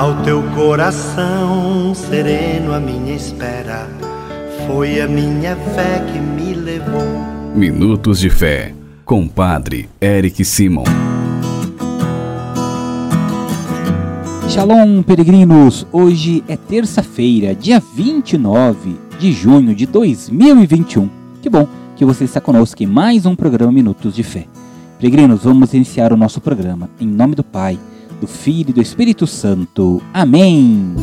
Ao teu coração sereno, a minha espera foi a minha fé que me levou. Minutos de Fé, com Padre Eric Simon. Shalom, peregrinos! Hoje é terça-feira, dia 29 de junho de 2021. Que bom que você está conosco em mais um programa Minutos de Fé. Peregrinos, vamos iniciar o nosso programa em nome do Pai, do Filho e do Espírito Santo. Amém!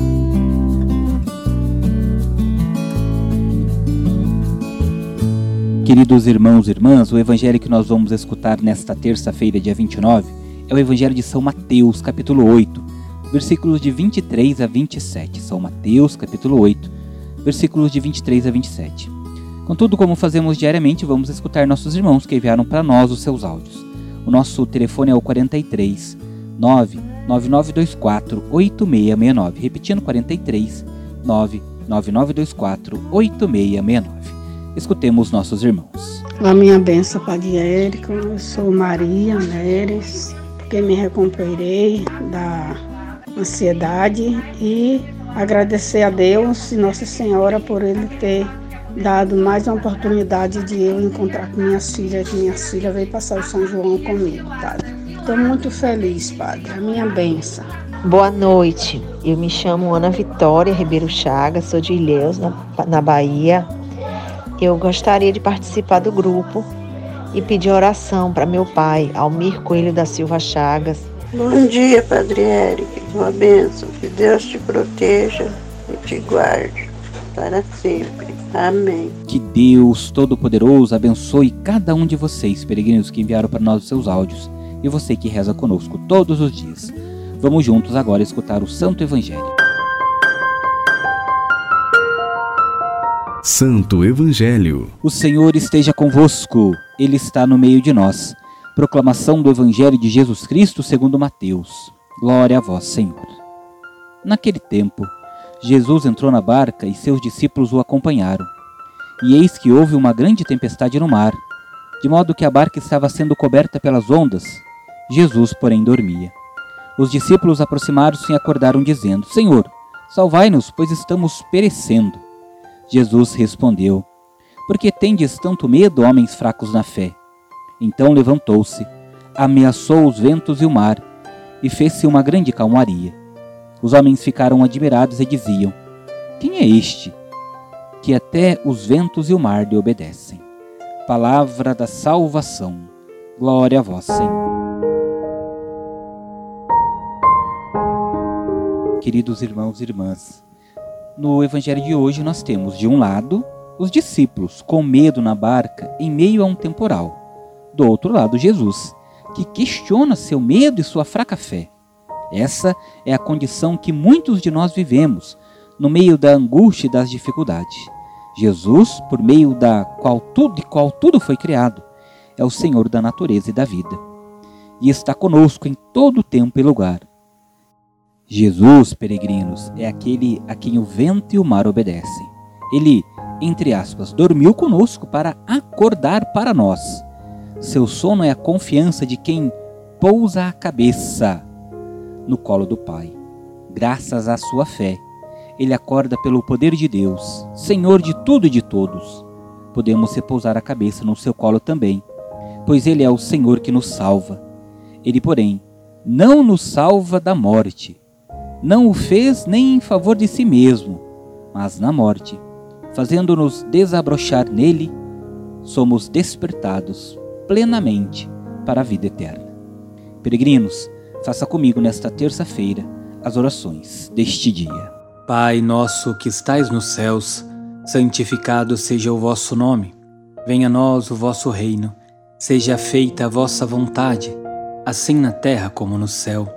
Queridos irmãos e irmãs, o evangelho que nós vamos escutar nesta terça-feira, dia 29, é o evangelho de São Mateus, capítulo 8, versículos de 23 a 27. São Mateus, capítulo 8, versículos de 23 a 27. Contudo, como fazemos diariamente, vamos escutar nossos irmãos que enviaram para nós os seus áudios. O nosso telefone é o 43 99924 8669. Repetindo, 43 99924 8669. Escutemos nossos irmãos. A minha benção, Padre Érico. Eu sou Maria Neres, porque me recuperei da ansiedade e agradecer a Deus e Nossa Senhora por Ele ter dado mais uma oportunidade de eu encontrar com minhas filhas. Minhas filhas veio passar o São João comigo, Padre. Estou muito feliz, Padre. A minha benção. Boa noite. Eu me chamo Ana Vitória Ribeiro Chagas, sou de Ilhéus, na, na Bahia. Eu gostaria de participar do grupo e pedir oração para meu pai, Almir Coelho da Silva Chagas. Bom dia, Padre Eric. Uma bênção. Que Deus te proteja e te guarde para sempre. Amém. Que Deus Todo-Poderoso abençoe cada um de vocês, peregrinos que enviaram para nós os seus áudios, e você que reza conosco todos os dias. Vamos juntos agora escutar o Santo Evangelho. Santo Evangelho. O Senhor esteja convosco, Ele está no meio de nós. Proclamação do Evangelho de Jesus Cristo segundo Mateus. Glória a vós, Senhor. Naquele tempo, Jesus entrou na barca e seus discípulos o acompanharam. E eis que houve uma grande tempestade no mar, de modo que a barca estava sendo coberta pelas ondas. Jesus, porém, dormia. Os discípulos aproximaram-se e acordaram, dizendo: Senhor, salvai-nos, pois estamos perecendo. Jesus respondeu: Por que tendes tanto medo, homens fracos na fé? Então levantou-se, ameaçou os ventos e o mar, e fez-se uma grande calmaria. Os homens ficaram admirados e diziam: Quem é este? Que até os ventos e o mar lhe obedecem. Palavra da salvação. Glória a vós, Senhor. Queridos irmãos e irmãs, no evangelho de hoje nós temos, de um lado, os discípulos com medo na barca em meio a um temporal. Do outro lado, Jesus, que questiona seu medo e sua fraca fé. Essa é a condição que muitos de nós vivemos no meio da angústia e das dificuldades. Jesus, por meio da qual tudo, de qual tudo foi criado, é o Senhor da natureza e da vida. E está conosco em todo tempo e lugar. Jesus, peregrinos, é aquele a quem o vento e o mar obedecem. Ele, entre aspas, dormiu conosco para acordar para nós. Seu sono é a confiança de quem pousa a cabeça no colo do Pai. Graças à sua fé, ele acorda pelo poder de Deus, Senhor de tudo e de todos. Podemos repousar a cabeça no seu colo também, pois ele é o Senhor que nos salva. Ele, porém, não nos salva da morte, não o fez nem em favor de si mesmo, mas na morte, fazendo-nos desabrochar nele, somos despertados plenamente para a vida eterna. Peregrinos, faça comigo nesta terça-feira as orações deste dia. Pai nosso que estais nos céus, santificado seja o vosso nome. Venha a nós o vosso reino. Seja feita a vossa vontade, assim na terra como no céu.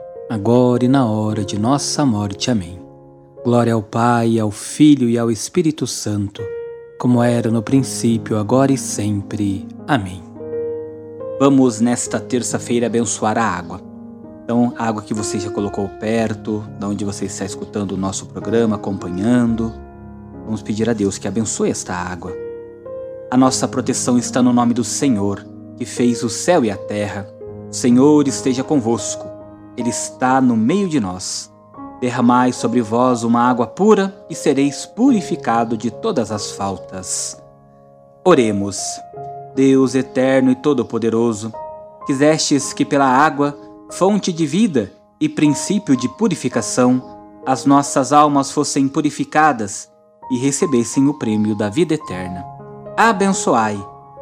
agora e na hora de nossa morte. Amém. Glória ao Pai, ao Filho e ao Espírito Santo, como era no princípio, agora e sempre. Amém. Vamos nesta terça-feira abençoar a água. Então, a água que você já colocou perto, da onde você está escutando o nosso programa, acompanhando. Vamos pedir a Deus que abençoe esta água. A nossa proteção está no nome do Senhor, que fez o céu e a terra. O Senhor esteja convosco. Ele está no meio de nós. Derramai sobre vós uma água pura e sereis purificado de todas as faltas. Oremos. Deus eterno e todo-poderoso, quisestes que pela água, fonte de vida e princípio de purificação, as nossas almas fossem purificadas e recebessem o prêmio da vida eterna. Abençoai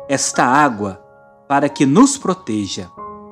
esta água para que nos proteja.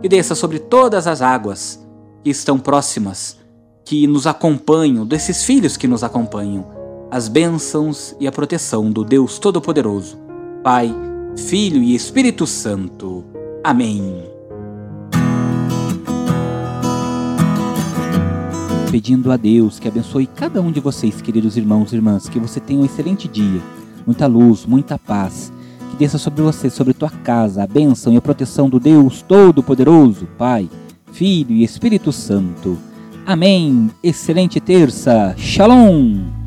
Que desça sobre todas as águas que estão próximas que nos acompanham, desses filhos que nos acompanham, as bênçãos e a proteção do Deus Todo-Poderoso, Pai, Filho e Espírito Santo. Amém. Pedindo a Deus que abençoe cada um de vocês, queridos irmãos e irmãs, que você tenha um excelente dia, muita luz, muita paz, desça sobre você, sobre tua casa, a bênção e a proteção do Deus Todo-Poderoso, Pai, Filho e Espírito Santo. Amém. Excelente terça. Shalom.